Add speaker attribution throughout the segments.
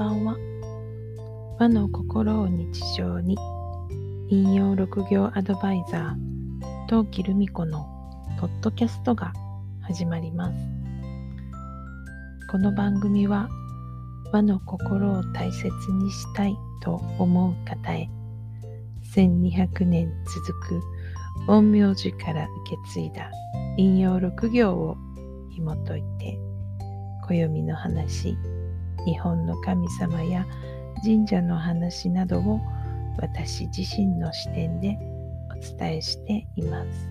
Speaker 1: ばんは。和の心を日常に引用六行アドバイザー陶器留美子のポッドキャストが始まります。この番組は和の心を大切にしたいと思う方へ1200年続く陰陽師から受け継いだ引用六行を紐解いて暦の話日本の神様や神社の話などを私自身の視点でお伝えしています。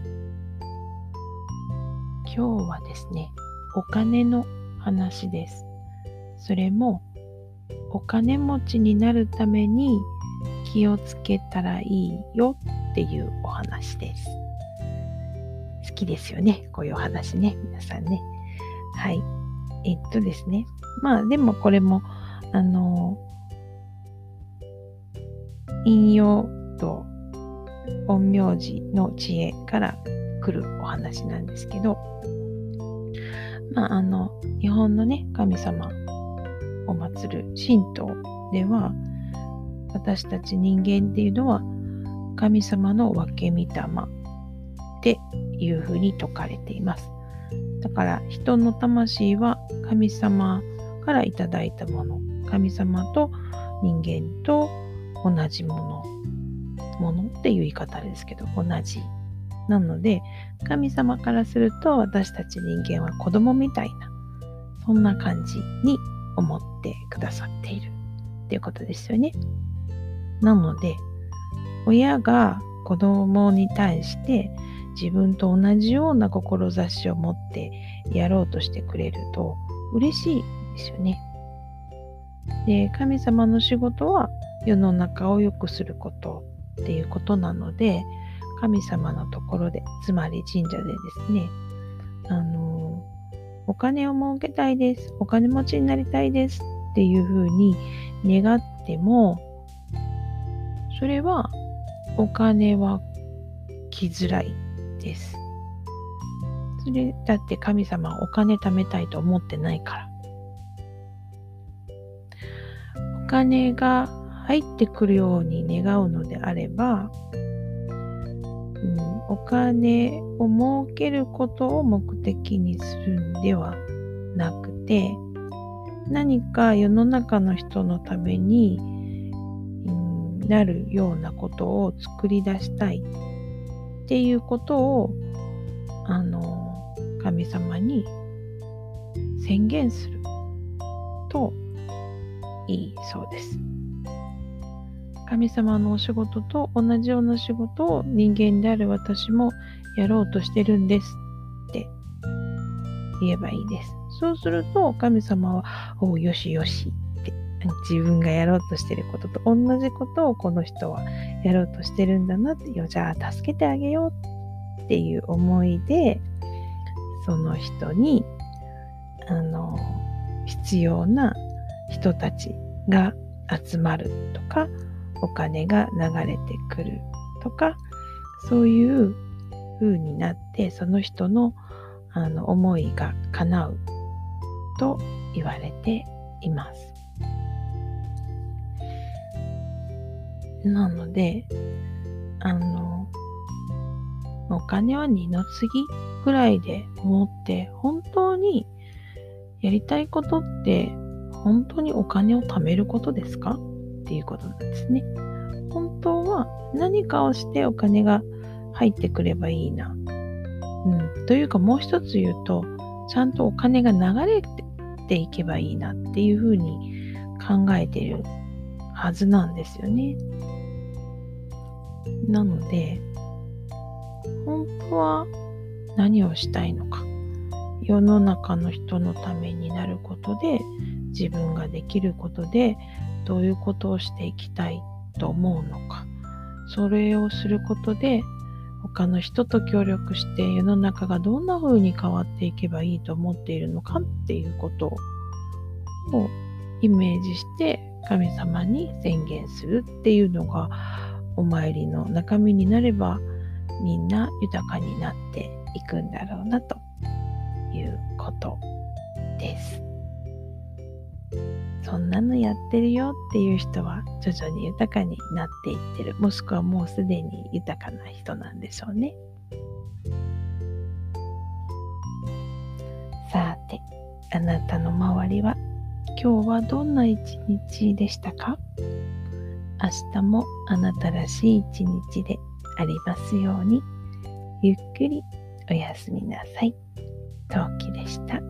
Speaker 1: 今日はですね、お金の話です。それもお金持ちになるために気をつけたらいいよっていうお話です。好きですよね。こういうお話ね。皆さんね。はい。えっとですね。まあでもこれも、あの、引用と陰陽師の知恵から来るお話なんですけど、まああの、日本のね、神様を祀る神道では、私たち人間っていうのは神様の分け御霊っていうふうに説かれています。だから人の魂は神様からいただいたもの。神様と人間と同じものものっていう言い方ですけど同じ。なので神様からすると私たち人間は子供みたいなそんな感じに思ってくださっている。っていうことですよね。なので親が子供に対して自分と同じような志を持ってやろうとしてくれると嬉しい。ですよね。で、神様の仕事は世の中を良くすることっていうことなので、神様のところで、つまり神社でですね、あの、お金を儲けたいです、お金持ちになりたいですっていうふうに願っても、それはお金は来づらいです。それだって神様はお金貯めたいと思ってないから。金が入ってくるように願うのであれば、うん、お金を儲けることを目的にするんではなくて何か世の中の人のために、うん、なるようなことを作り出したいっていうことをあの神様に宣言するといいそうです。神様のお仕事と同じような仕事を人間である私もやろうとしてるんですって言えばいいです。そうすると神様は、およしよしって自分がやろうとしてることと同じことをこの人はやろうとしてるんだなってよじゃあ助けてあげようっていう思いでその人にあの必要な人たちが集まるとかお金が流れてくるとかそういう風になってその人のあの思いが叶うと言われています。なのであのお金は二の次ぐらいで思って本当にやりたいことって本当にお金を貯めることですか？っていうことなんですね。本当は何かをしてお金が入ってくればいいな。うん、というかもう一つ言うと、ちゃんとお金が流れていけばいいなっていうふうに考えてるはずなんですよね。なので、本当は何をしたいのか。世の中の人のためになることで自分ができることでどういうことをしていきたいと思うのかそれをすることで他の人と協力して世の中がどんな風に変わっていけばいいと思っているのかっていうことをイメージして神様に宣言するっていうのがお参りの中身になればみんな豊かになっていくんだろうなということです。そんなのやってるよっていう人は徐々に豊かになっていってるもしくはもうすでに豊かな人なんでしょうねさてあなたの周りは今日はどんな一日でしたか？明日もあなたらしい一日でありますようにゆっくりおやすみなさい。陶器でした。